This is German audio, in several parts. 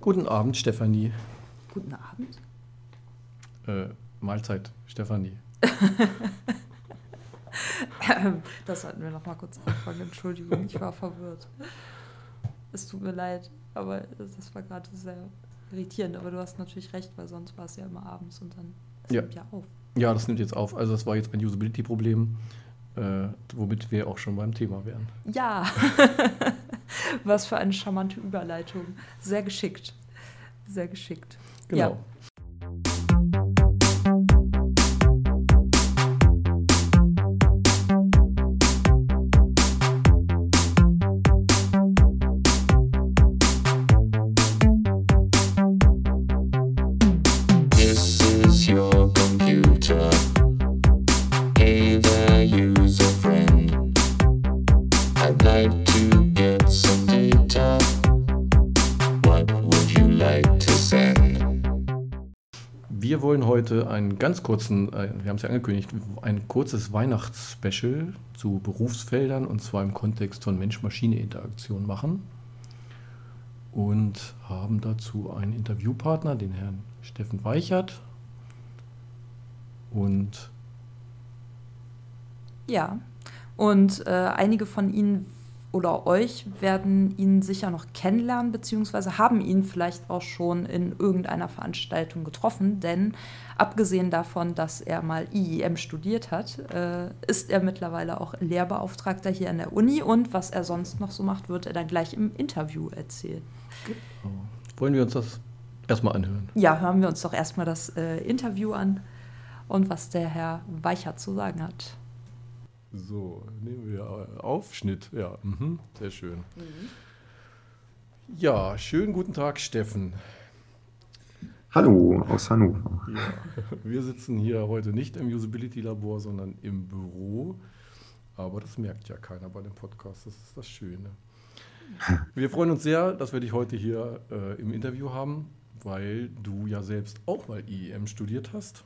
Guten Abend, Stefanie. Guten Abend. Äh, Mahlzeit, Stefanie. das sollten wir noch mal kurz anfangen. Entschuldigung, ich war verwirrt. Es tut mir leid, aber das war gerade sehr irritierend. Aber du hast natürlich recht, weil sonst war es ja immer abends und dann das ja. nimmt ja auf. Ja, das nimmt jetzt auf. Also das war jetzt ein Usability-Problem, äh, womit wir auch schon beim Thema wären. Ja, was für eine charmante Überleitung. Sehr geschickt. Sehr geschickt. Genau. Ja. Heute einen ganz kurzen, äh, wir haben es ja angekündigt, ein kurzes Weihnachtsspecial zu Berufsfeldern und zwar im Kontext von Mensch-Maschine-Interaktion machen. Und haben dazu einen Interviewpartner, den Herrn Steffen Weichert. Und ja, und äh, einige von Ihnen oder euch werden ihn sicher noch kennenlernen, beziehungsweise haben ihn vielleicht auch schon in irgendeiner Veranstaltung getroffen, denn abgesehen davon, dass er mal IEM studiert hat, äh, ist er mittlerweile auch Lehrbeauftragter hier an der Uni und was er sonst noch so macht, wird er dann gleich im Interview erzählen. Genau. Wollen wir uns das erstmal anhören? Ja, hören wir uns doch erstmal das äh, Interview an und was der Herr Weichert zu sagen hat. So, nehmen wir Aufschnitt. Ja, mhm, sehr schön. Mhm. Ja, schönen guten Tag, Steffen. Hallo aus Hannover. Ja, wir sitzen hier heute nicht im Usability-Labor, sondern im Büro. Aber das merkt ja keiner bei dem Podcast. Das ist das Schöne. Wir freuen uns sehr, dass wir dich heute hier äh, im Interview haben, weil du ja selbst auch mal IEM studiert hast.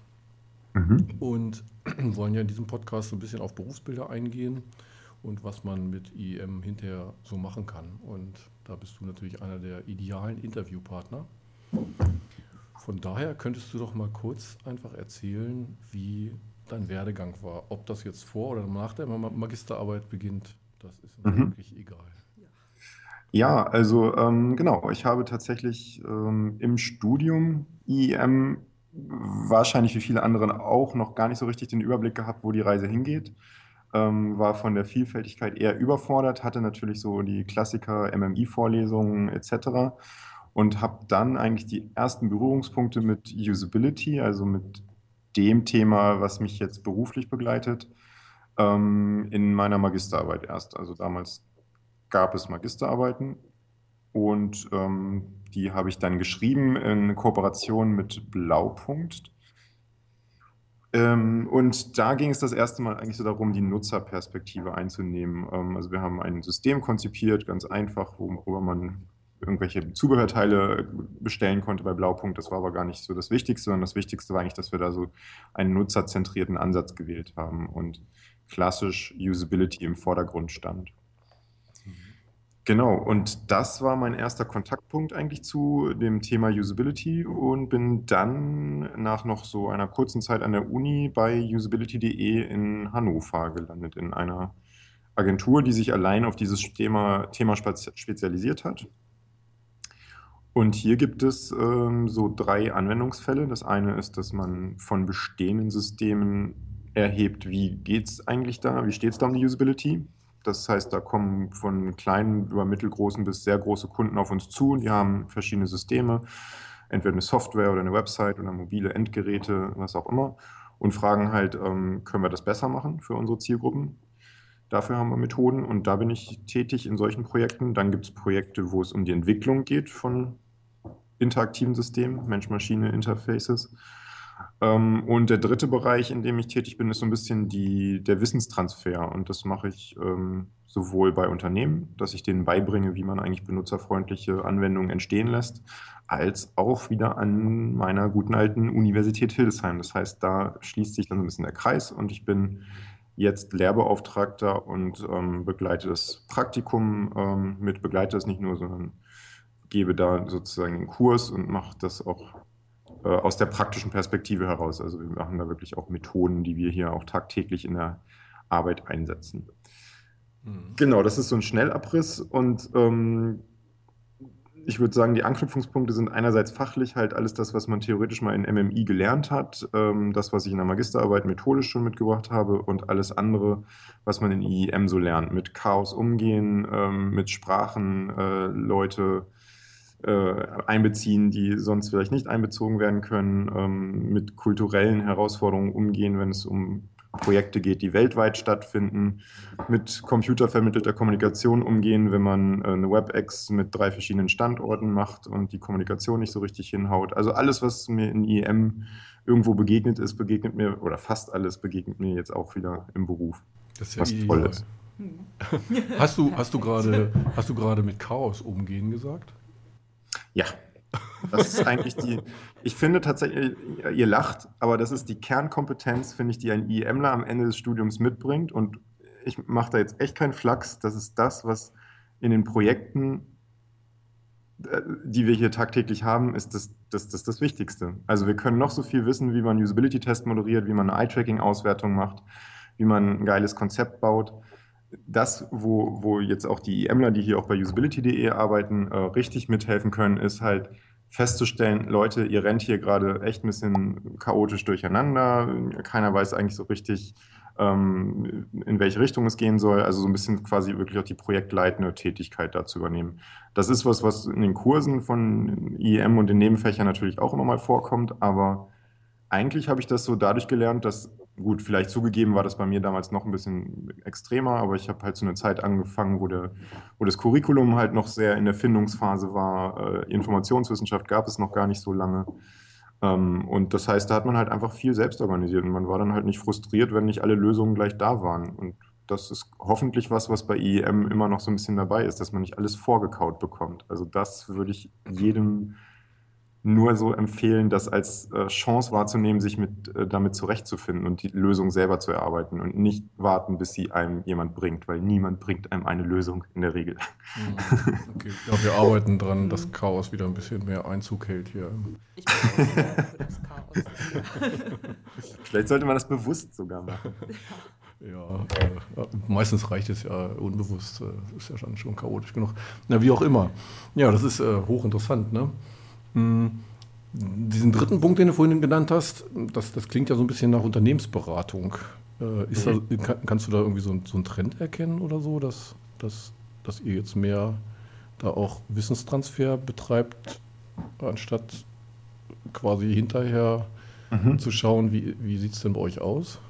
Mhm. Und wollen ja in diesem Podcast so ein bisschen auf Berufsbilder eingehen und was man mit IEM hinterher so machen kann. Und da bist du natürlich einer der idealen Interviewpartner. Von daher könntest du doch mal kurz einfach erzählen, wie dein Werdegang war. Ob das jetzt vor oder nach der Magisterarbeit beginnt, das ist mhm. wirklich egal. Ja, also ähm, genau, ich habe tatsächlich ähm, im Studium IEM wahrscheinlich wie viele andere auch noch gar nicht so richtig den Überblick gehabt, wo die Reise hingeht. Ähm, war von der Vielfältigkeit eher überfordert, hatte natürlich so die Klassiker, MMI-Vorlesungen etc. Und habe dann eigentlich die ersten Berührungspunkte mit Usability, also mit dem Thema, was mich jetzt beruflich begleitet, ähm, in meiner Magisterarbeit erst. Also damals gab es Magisterarbeiten und ähm, die habe ich dann geschrieben in Kooperation mit Blaupunkt. Ähm, und da ging es das erste Mal eigentlich so darum, die Nutzerperspektive einzunehmen. Ähm, also wir haben ein System konzipiert, ganz einfach, worüber man irgendwelche Zubehörteile bestellen konnte bei Blaupunkt. Das war aber gar nicht so das Wichtigste, sondern das Wichtigste war eigentlich, dass wir da so einen nutzerzentrierten Ansatz gewählt haben und klassisch Usability im Vordergrund stand. Genau, und das war mein erster Kontaktpunkt eigentlich zu dem Thema Usability und bin dann nach noch so einer kurzen Zeit an der Uni bei usability.de in Hannover gelandet, in einer Agentur, die sich allein auf dieses Thema, Thema spezialisiert hat. Und hier gibt es ähm, so drei Anwendungsfälle. Das eine ist, dass man von bestehenden Systemen erhebt, wie geht es eigentlich da, wie steht es da um die Usability. Das heißt, da kommen von kleinen über mittelgroßen bis sehr große Kunden auf uns zu. Die haben verschiedene Systeme, entweder eine Software oder eine Website oder mobile Endgeräte, was auch immer, und fragen halt, ähm, können wir das besser machen für unsere Zielgruppen? Dafür haben wir Methoden und da bin ich tätig in solchen Projekten. Dann gibt es Projekte, wo es um die Entwicklung geht von interaktiven Systemen, Mensch-Maschine-Interfaces. Ähm, und der dritte Bereich, in dem ich tätig bin, ist so ein bisschen die, der Wissenstransfer. Und das mache ich ähm, sowohl bei Unternehmen, dass ich denen beibringe, wie man eigentlich benutzerfreundliche Anwendungen entstehen lässt, als auch wieder an meiner guten alten Universität Hildesheim. Das heißt, da schließt sich dann ein bisschen der Kreis und ich bin jetzt Lehrbeauftragter und ähm, begleite das Praktikum ähm, mit, begleite das nicht nur, sondern gebe da sozusagen einen Kurs und mache das auch äh, aus der praktischen Perspektive heraus. Also wir machen da wirklich auch Methoden, die wir hier auch tagtäglich in der Arbeit einsetzen. Mhm. Genau, das ist so ein Schnellabriss und ähm, ich würde sagen, die Anknüpfungspunkte sind einerseits fachlich halt alles das, was man theoretisch mal in MMI gelernt hat, ähm, das, was ich in der Magisterarbeit methodisch schon mitgebracht habe und alles andere, was man in IEM so lernt, mit Chaos umgehen, ähm, mit Sprachen äh, Leute einbeziehen, die sonst vielleicht nicht einbezogen werden können, ähm, mit kulturellen Herausforderungen umgehen, wenn es um Projekte geht, die weltweit stattfinden, mit computervermittelter Kommunikation umgehen, wenn man äh, eine WebEx mit drei verschiedenen Standorten macht und die Kommunikation nicht so richtig hinhaut. Also alles, was mir in IEM irgendwo begegnet ist, begegnet mir, oder fast alles begegnet mir jetzt auch wieder im Beruf. Das ist ja was ideal. toll ist. Hast du, hast du gerade, hast du gerade mit Chaos umgehen gesagt? Ja, das ist eigentlich die, ich finde tatsächlich, ihr lacht, aber das ist die Kernkompetenz, finde ich, die ein IEMler am Ende des Studiums mitbringt. Und ich mache da jetzt echt keinen Flachs. Das ist das, was in den Projekten, äh, die wir hier tagtäglich haben, ist das, das, das, das Wichtigste. Also wir können noch so viel wissen, wie man Usability-Test moderiert, wie man eine Eye-Tracking-Auswertung macht, wie man ein geiles Konzept baut das, wo, wo jetzt auch die IEMler, die hier auch bei usability.de arbeiten, äh, richtig mithelfen können, ist halt festzustellen, Leute, ihr rennt hier gerade echt ein bisschen chaotisch durcheinander. Keiner weiß eigentlich so richtig, ähm, in welche Richtung es gehen soll. Also so ein bisschen quasi wirklich auch die projektleitende Tätigkeit da zu übernehmen. Das ist was, was in den Kursen von IEM und den Nebenfächern natürlich auch immer mal vorkommt, aber eigentlich habe ich das so dadurch gelernt, dass gut, vielleicht zugegeben war das bei mir damals noch ein bisschen extremer, aber ich habe halt zu einer Zeit angefangen, wo, der, wo das Curriculum halt noch sehr in der Findungsphase war. Äh, Informationswissenschaft gab es noch gar nicht so lange. Ähm, und das heißt, da hat man halt einfach viel selbst organisiert und man war dann halt nicht frustriert, wenn nicht alle Lösungen gleich da waren. Und das ist hoffentlich was, was bei IEM immer noch so ein bisschen dabei ist, dass man nicht alles vorgekaut bekommt. Also das würde ich jedem nur so empfehlen, das als äh, Chance wahrzunehmen, sich mit, äh, damit zurechtzufinden und die Lösung selber zu erarbeiten und nicht warten, bis sie einem jemand bringt, weil niemand bringt einem eine Lösung in der Regel. Mhm. Okay. Ja, wir arbeiten dran, dass Chaos wieder ein bisschen mehr Einzug hält hier. Ich bin für das Chaos. Vielleicht sollte man das bewusst sogar machen. Ja, äh, meistens reicht es ja unbewusst. Das äh, ist ja schon, schon chaotisch genug. Na, wie auch immer. Ja, das ist äh, hochinteressant, ne? Hm, diesen dritten Punkt, den du vorhin genannt hast, das, das klingt ja so ein bisschen nach Unternehmensberatung. Äh, ist mhm. da, kann, kannst du da irgendwie so, so einen Trend erkennen oder so, dass, dass, dass ihr jetzt mehr da auch Wissenstransfer betreibt, anstatt quasi hinterher mhm. zu schauen, wie, wie sieht es denn bei euch aus?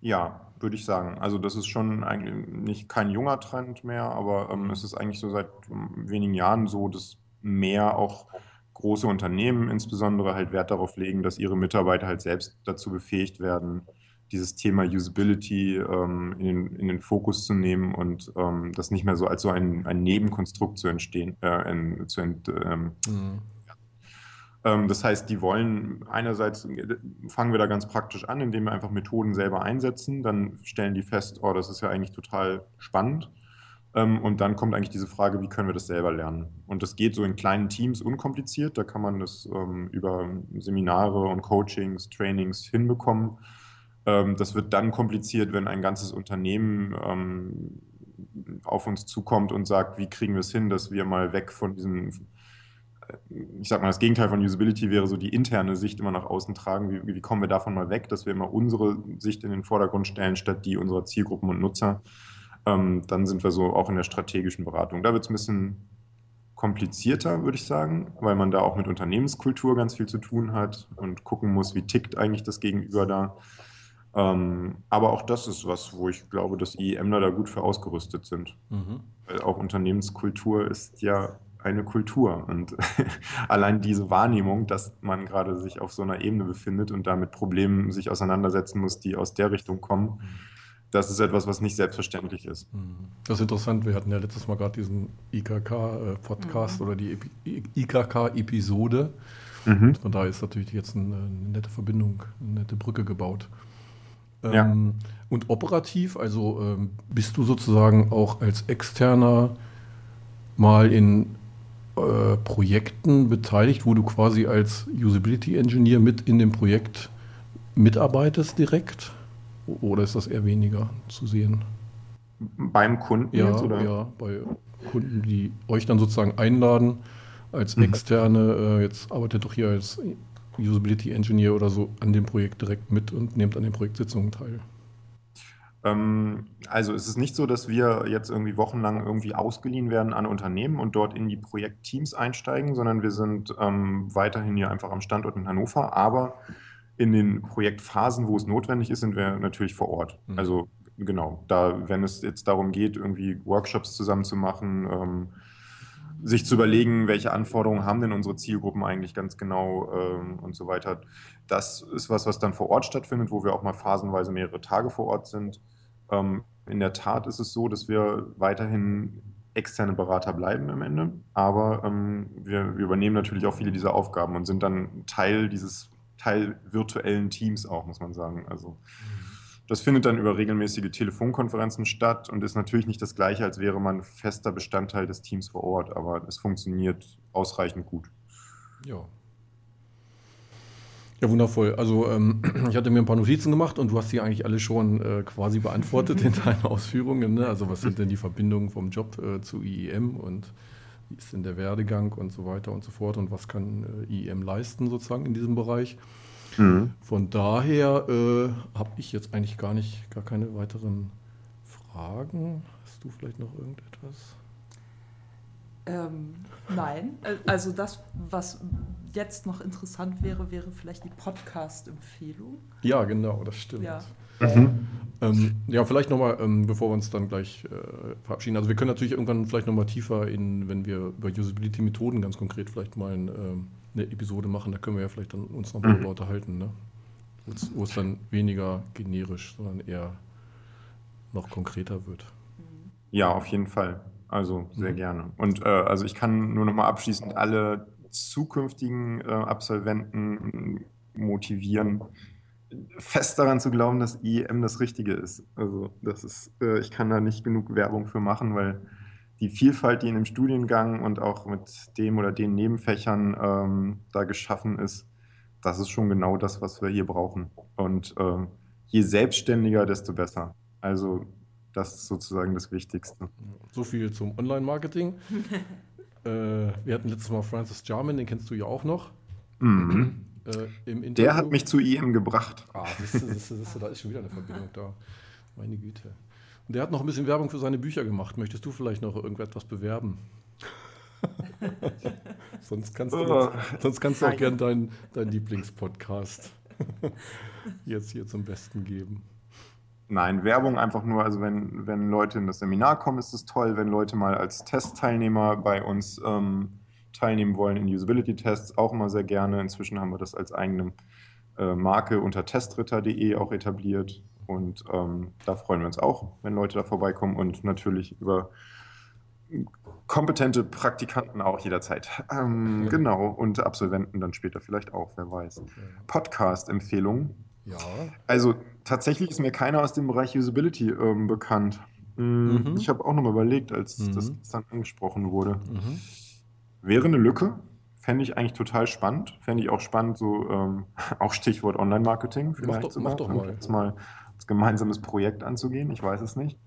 Ja, würde ich sagen. Also das ist schon eigentlich nicht kein junger Trend mehr, aber ähm, es ist eigentlich so seit wenigen Jahren so, dass mehr auch große Unternehmen insbesondere halt Wert darauf legen, dass ihre Mitarbeiter halt selbst dazu befähigt werden, dieses Thema Usability ähm, in, den, in, den, Fokus zu nehmen und ähm, das nicht mehr so als so ein, ein Nebenkonstrukt zu entstehen, äh, in, zu ent, ähm, mhm. ja. Das heißt, die wollen einerseits fangen wir da ganz praktisch an, indem wir einfach Methoden selber einsetzen, dann stellen die fest, oh, das ist ja eigentlich total spannend ähm, und dann kommt eigentlich diese Frage, wie können wir das selber lernen? Und das geht so in kleinen Teams unkompliziert. Da kann man das ähm, über Seminare und Coachings, Trainings hinbekommen. Ähm, das wird dann kompliziert, wenn ein ganzes Unternehmen ähm, auf uns zukommt und sagt, wie kriegen wir es hin, dass wir mal weg von diesem, äh, ich sag mal, das Gegenteil von Usability wäre so die interne Sicht immer nach außen tragen. Wie, wie kommen wir davon mal weg, dass wir immer unsere Sicht in den Vordergrund stellen, statt die unserer Zielgruppen und Nutzer? Ähm, dann sind wir so auch in der strategischen Beratung. Da wird es ein bisschen komplizierter, würde ich sagen, weil man da auch mit Unternehmenskultur ganz viel zu tun hat und gucken muss, wie tickt eigentlich das Gegenüber da. Ähm, aber auch das ist was, wo ich glaube, dass IEMler da gut für ausgerüstet sind. Mhm. Weil auch Unternehmenskultur ist ja eine Kultur. Und allein diese Wahrnehmung, dass man gerade sich auf so einer Ebene befindet und da mit Problemen sich auseinandersetzen muss, die aus der Richtung kommen, mhm das ist etwas, was nicht selbstverständlich ist. Mhm. Das ist interessant. Wir hatten ja letztes Mal gerade diesen IKK-Podcast mhm. oder die IKK-Episode. Mhm. Von daher ist natürlich jetzt eine, eine, nette Verbindung, eine nette Brücke gebaut. Ähm, ja. Und operativ, also ähm, bist du sozusagen auch als Externer mal in äh, Projekten beteiligt, wo du quasi als Usability Engineer mit in dem Projekt mitarbeitest direkt? Oder ist das eher weniger zu sehen? Beim Kunden ja, jetzt, oder? Ja, bei Kunden, die euch dann sozusagen einladen als mhm. externe, äh, jetzt arbeitet doch hier als Usability Engineer oder so an dem Projekt direkt mit und nehmt an den Projektsitzungen teil. Ähm, also es ist nicht so, dass wir jetzt irgendwie wochenlang irgendwie ausgeliehen werden an Unternehmen und dort in die Projektteams einsteigen, sondern wir sind ähm, weiterhin hier einfach am Standort in Hannover, aber in den Projektphasen, wo es notwendig ist, sind wir natürlich vor Ort. Mhm. Also genau, da, wenn es jetzt darum geht, irgendwie Workshops zusammen zu machen, ähm, sich zu überlegen, welche Anforderungen haben denn unsere Zielgruppen eigentlich ganz genau ähm, und so weiter. Das ist was, was dann vor Ort stattfindet, wo wir auch mal phasenweise mehrere Tage vor Ort sind. Ähm, in der Tat ist es so, dass wir weiterhin externe Berater bleiben am Ende, aber ähm, wir, wir, übernehmen natürlich auch viele dieser Aufgaben und sind dann Teil dieses Teil virtuellen Teams auch, muss man sagen. Also das findet dann über regelmäßige Telefonkonferenzen statt und ist natürlich nicht das gleiche, als wäre man fester Bestandteil des Teams vor Ort, aber es funktioniert ausreichend gut. Ja. Ja, wundervoll. Also ähm, ich hatte mir ein paar Notizen gemacht und du hast die eigentlich alle schon äh, quasi beantwortet in deinen Ausführungen. Ne? Also was sind denn die Verbindungen vom Job äh, zu IEM und ist denn der Werdegang und so weiter und so fort und was kann äh, IEM leisten sozusagen in diesem Bereich? Mhm. Von daher äh, habe ich jetzt eigentlich gar nicht, gar keine weiteren Fragen. Hast du vielleicht noch irgendetwas? Ähm, nein, also das, was jetzt noch interessant wäre, wäre vielleicht die Podcast-Empfehlung. Ja, genau, das stimmt. Ja. Mhm. Ähm, ja, vielleicht nochmal, ähm, bevor wir uns dann gleich äh, verabschieden. Also wir können natürlich irgendwann vielleicht nochmal tiefer in, wenn wir über Usability-Methoden ganz konkret vielleicht mal ein, ähm, eine Episode machen, da können wir ja vielleicht dann uns noch mal mhm. unterhalten, ne? wo es dann weniger generisch, sondern eher noch konkreter wird. Ja, auf jeden Fall. Also sehr mhm. gerne. Und äh, also ich kann nur noch mal abschließend alle zukünftigen äh, Absolventen motivieren, fest daran zu glauben, dass IEM das Richtige ist. Also das ist, äh, ich kann da nicht genug Werbung für machen, weil die Vielfalt, die in dem Studiengang und auch mit dem oder den Nebenfächern ähm, da geschaffen ist, das ist schon genau das, was wir hier brauchen. Und äh, je selbstständiger, desto besser. Also das ist sozusagen das Wichtigste. So viel zum Online-Marketing. äh, wir hatten letztes Mal Francis Jarman, den kennst du ja auch noch. Mhm. Äh, Der hat mich zu IM gebracht. Ah, siehst du, siehst du, siehst du, da ist schon wieder eine Verbindung da. Meine Güte. Und der hat noch ein bisschen Werbung für seine Bücher gemacht. Möchtest du vielleicht noch irgendetwas bewerben? sonst kannst du, oh, jetzt, sonst kannst du auch gerne deinen dein Lieblingspodcast jetzt hier zum Besten geben. Nein, Werbung einfach nur, also wenn, wenn Leute in das Seminar kommen, ist es toll. Wenn Leute mal als Testteilnehmer bei uns ähm, teilnehmen wollen in Usability-Tests, auch immer sehr gerne. Inzwischen haben wir das als eigene äh, Marke unter testritter.de auch etabliert. Und ähm, da freuen wir uns auch, wenn Leute da vorbeikommen und natürlich über kompetente Praktikanten auch jederzeit. Ähm, ja. Genau, und Absolventen dann später vielleicht auch, wer weiß. Podcast-Empfehlungen. Ja. Also tatsächlich ist mir keiner aus dem Bereich Usability ähm, bekannt. Mhm. mhm. Ich habe auch nochmal überlegt, als mhm. das dann angesprochen wurde. Mhm. Wäre eine Lücke, fände ich eigentlich total spannend. Fände ich auch spannend, so ähm, auch Stichwort Online-Marketing vielleicht. Mach doch, mach doch mal. Jetzt mal als gemeinsames Projekt anzugehen. Ich weiß es nicht.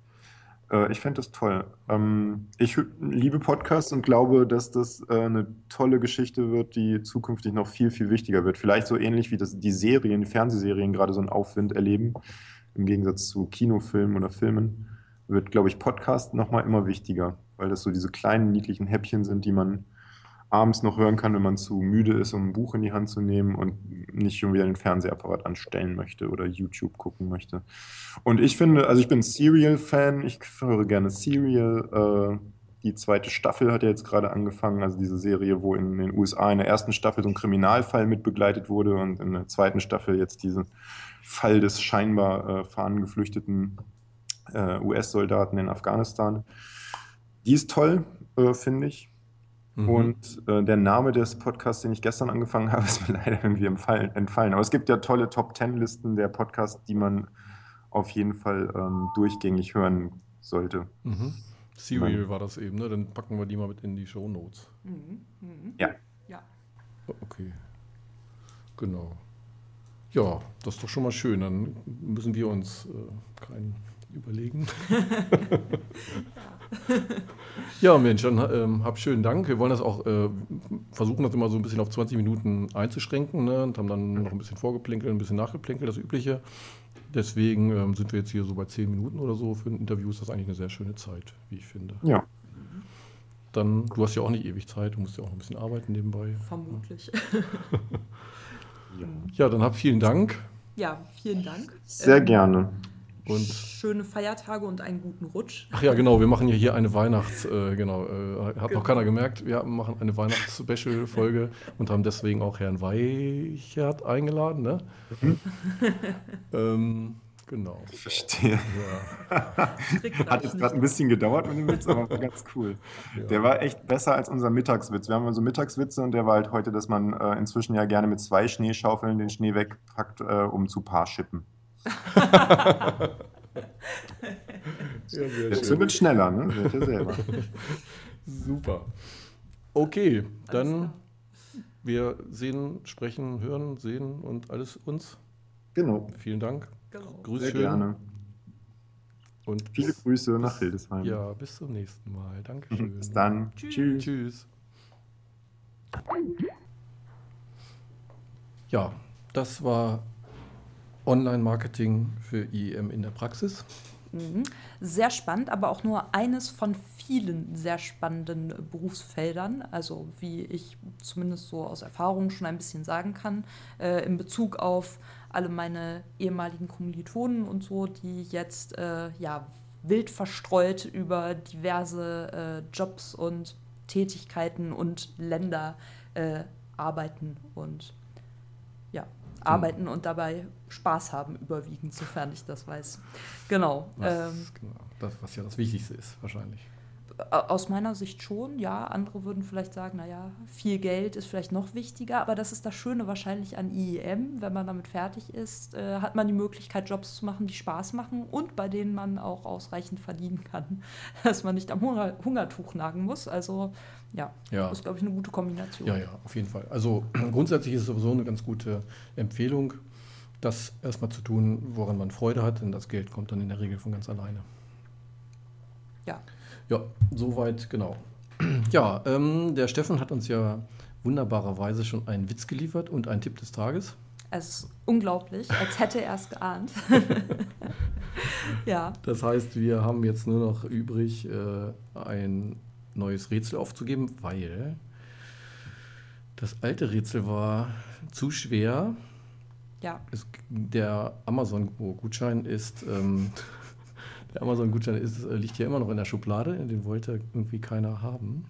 Äh, ich fände das toll. Ähm, ich liebe Podcasts und glaube, dass das äh, eine tolle Geschichte wird, die zukünftig noch viel, viel wichtiger wird. Vielleicht so ähnlich wie das, die Serien, die Fernsehserien gerade so einen Aufwind erleben, im Gegensatz zu Kinofilmen oder Filmen, wird, glaube ich, Podcast nochmal immer wichtiger, weil das so diese kleinen, niedlichen Häppchen sind, die man abends noch hören kann, wenn man zu müde ist, um ein Buch in die Hand zu nehmen und nicht schon wieder den Fernsehapparat anstellen möchte oder YouTube gucken möchte. Und ich finde, also ich bin Serial-Fan, ich höre gerne Serial. Äh, die zweite Staffel hat ja jetzt gerade angefangen, also diese Serie, wo in den USA in der ersten Staffel so ein Kriminalfall mitbegleitet wurde und in der zweiten Staffel jetzt diesen Fall des scheinbar äh, fahnengeflüchteten äh, US-Soldaten in Afghanistan. Die ist toll, äh, finde ich. Mhm. Und äh, der Name des Podcasts, den ich gestern angefangen habe, ist mir leider irgendwie entfallen. entfallen. Aber es gibt ja tolle Top-Ten-Listen der Podcasts, die man auf jeden Fall ähm, durchgängig hören sollte. Mhm. Serial war das eben, ne? Dann packen wir die mal mit in die Show Notes. Mhm. Mhm. Ja. Ja. Okay. Genau. Ja, das ist doch schon mal schön. Dann müssen wir uns äh, keinen überlegen. ja, Mensch, dann ähm, hab schönen Dank. Wir wollen das auch äh, versuchen, das immer so ein bisschen auf 20 Minuten einzuschränken ne? und haben dann noch ein bisschen vorgeplänkelt, ein bisschen nachgeplänkelt, das Übliche. Deswegen ähm, sind wir jetzt hier so bei 10 Minuten oder so. Für ein Interview ist das eigentlich eine sehr schöne Zeit, wie ich finde. Ja. Dann, du hast ja auch nicht ewig Zeit, du musst ja auch ein bisschen arbeiten nebenbei. Vermutlich. ja. Ja, dann hab vielen Dank Ja, vielen Dank. Sehr Ähm, gerne. Und Schöne Feiertage und einen guten Rutsch. Ach ja, genau, wir machen ja hier eine Weihnachts-, äh, genau, äh, hat Genau. noch keiner gemerkt, wir machen eine Weihnachts-Special-Folge und haben deswegen auch Herrn Weichert eingeladen, ne? ähm, genau. Ich verstehe. Ja, Hat jetzt gerade ein bisschen gedauert mit dem Witz, aber war ganz cool. ja. Der war echt besser als unser Mittagswitz. Wir haben so Mittagswitze und der war halt heute, dass man äh, inzwischen ja gerne mit zwei Schneeschaufeln den Schnee wegpackt, äh, um zu Paarschippen. Ja, schön. zündet schneller, ne? Seht ihr selber. Super. Okay, dann wir sehen, sprechen, hören, sehen und alles uns. Genau. Vielen Dank. Genau. Grüß Sehr schön. gerne. Und Viele Grüße nach Hildesheim. ja, bis zum nächsten Mal. Dankeschön. Bis dann. Tschüss. Tschüss. Ja, das war Online-Marketing für IEM in der Praxis. Mhm. Sehr spannend, aber auch nur eines von vielen sehr spannenden Berufsfeldern. Also wie ich zumindest so aus Erfahrung schon ein bisschen sagen kann, äh, in Bezug auf alle meine ehemaligen Kommilitonen und so, die jetzt äh, ja wild verstreut über diverse äh, Jobs und Tätigkeiten und Länder äh, arbeiten und ja, arbeiten und dabei Spaß haben, überwiegend, sofern ich das weiß. Genau. Was, Ähm, genau das, was ja das Wichtigste ist, wahrscheinlich. aus meiner Sicht schon, ja. Andere würden vielleicht sagen, naja, viel Geld ist vielleicht noch wichtiger, aber das ist das Schöne wahrscheinlich an IEM. Wenn man damit fertig ist, äh, hat man die Möglichkeit, Jobs zu machen, die Spaß machen und bei denen man auch ausreichend verdienen kann, dass man nicht am Hunger Hungertuch nagen muss. Also ja, Ja. das ist, glaube ich, eine gute Kombination. Ja, ja, auf jeden Fall. Also grundsätzlich ist es sowieso eine ganz gute Empfehlung, das erstmal zu tun, woran man Freude hat, denn das Geld kommt dann in der Regel von ganz alleine. Ja. Ja, soweit, genau. Ja, ähm, der Steffen hat uns ja wunderbarerweise schon einen Witz geliefert und einen Tipp des Tages. Es ist unglaublich, als hätte er es geahnt. ja, Das heißt, wir haben jetzt nur noch übrig, äh, ein neues Rätsel aufzugeben, weil das alte Rätsel war zu schwer. ja. Es, der Amazon-Gutschein ist, ähm, der Amazon-Gutschein ist, äh, liegt ja immer noch in der Schublade, den wollte irgendwie keiner haben.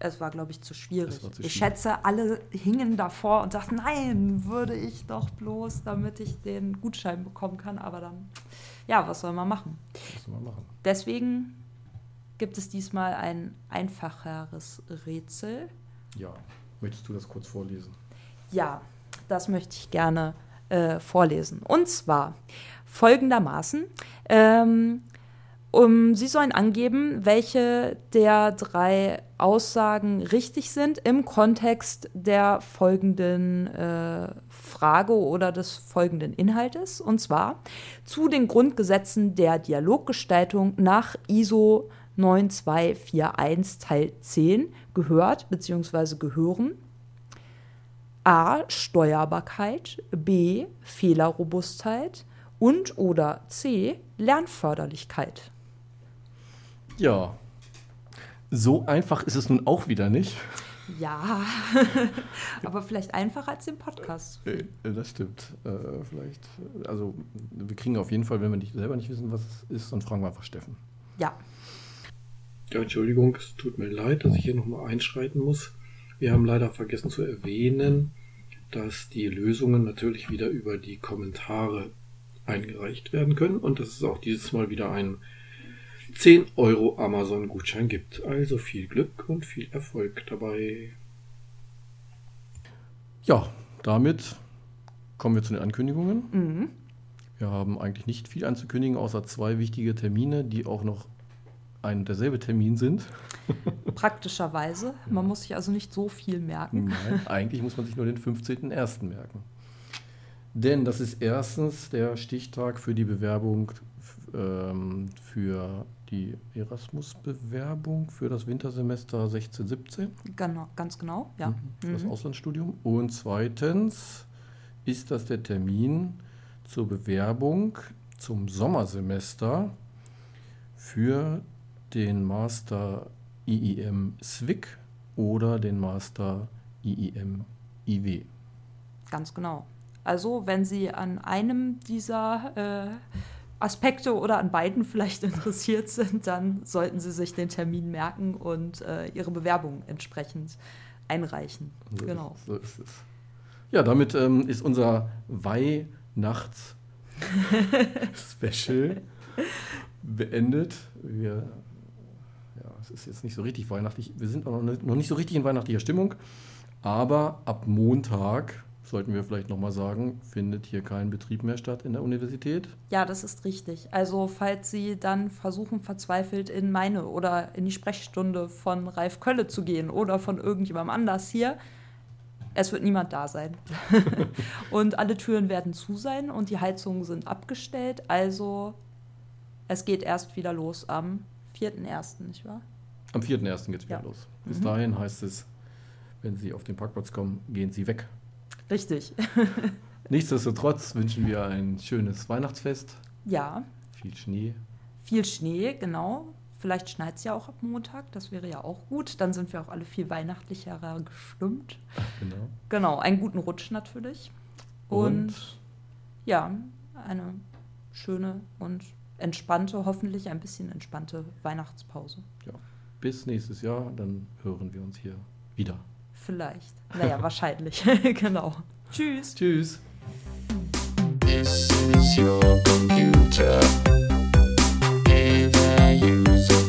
Es war, glaube ich, zu schwierig. Zu ich schwierig. schätze, alle hingen davor und sagten, nein, würde ich doch bloß, damit ich den Gutschein bekommen kann. Aber dann, ja, was soll man machen? Was soll man machen? Deswegen gibt es diesmal ein einfacheres Rätsel. Ja, möchtest du das kurz vorlesen? Ja, das möchte ich gerne äh, vorlesen. Und zwar folgendermaßen. Ähm, um, Sie sollen angeben, welche der drei Aussagen richtig sind im Kontext der folgenden äh, Frage oder des folgenden Inhaltes. Und zwar zu den Grundgesetzen der Dialoggestaltung nach ISO 9241 Teil 10 gehört bzw. gehören A. Steuerbarkeit, B. Fehlerrobustheit und oder C. Lernförderlichkeit. Ja, so einfach ist es nun auch wieder nicht. Ja, aber vielleicht einfacher als den Podcast. Äh, Das stimmt. Äh, vielleicht, äh, also wir kriegen auf jeden Fall, wenn wir nicht, selber nicht wissen, was es ist, dann fragen wir einfach Steffen. Ja, Ja, Entschuldigung, es tut mir leid, dass ich hier nochmal einschreiten muss. Wir haben leider vergessen zu erwähnen, dass die Lösungen natürlich wieder über die Kommentare eingereicht werden können und dass es auch dieses Mal wieder einen 10 Euro Amazon-Gutschein gibt. Also viel Glück und viel Erfolg dabei. Ja, damit kommen wir zu den Ankündigungen. mhm. Wir haben eigentlich nicht viel anzukündigen, außer zwei wichtige Termine, die auch noch ein und derselbe Termin sind. Praktischerweise. Man muss sich also nicht so viel merken. Nein, eigentlich muss man sich nur den 15.01. merken. Denn das ist erstens der Stichtag für die Bewerbung ähm, für die Erasmus-Bewerbung für das Wintersemester 16, 17. Genau, ganz genau, ja. Für das Mhm. Auslandsstudium. Und zweitens ist das der Termin zur Bewerbung zum Sommersemester für den Master IIM SWIC oder den Master IIM IW. Ganz genau. Also, wenn Sie an einem dieser äh, Aspekte oder an beiden vielleicht interessiert sind, dann sollten Sie sich den Termin merken und äh, Ihre Bewerbung entsprechend einreichen. So Genau. Ist, so ist es. Ja, damit ähm, ist unser Weihnachts-Special beendet. Wir, es ist jetzt nicht so richtig weihnachtlich. Wir sind auch noch nicht, noch nicht so richtig in weihnachtlicher Stimmung. Aber ab Montag, sollten wir vielleicht nochmal sagen, findet hier kein Betrieb mehr statt in der Universität. Ja, das ist richtig. Also, falls Sie dann versuchen, verzweifelt in meine oder in die Sprechstunde von Ralf Kölle zu gehen oder von irgendjemandem anders hier, es wird niemand da sein. und alle Türen werden zu sein und die Heizungen sind abgestellt. Also, es geht erst wieder los am 4.1., nicht wahr? Am 4.1. geht es wieder Ja. los. Bis Mhm. dahin heißt es, wenn Sie auf den Parkplatz kommen, gehen Sie weg. Richtig. Nichtsdestotrotz wünschen wir ein schönes Weihnachtsfest, ja, viel Schnee. viel Schnee, genau. Vielleicht schneit es ja auch ab Montag, das wäre ja auch gut. Dann sind wir auch alle viel weihnachtlicher gestimmt. Genau. Genau, einen guten Rutsch natürlich. Und, ja, eine schöne und entspannte, hoffentlich ein bisschen entspannte Weihnachtspause. ja, bis nächstes Jahr, dann hören wir uns hier wieder. Vielleicht. Naja, wahrscheinlich. genau. Tschüss. Tschüss. This is your computer. Either use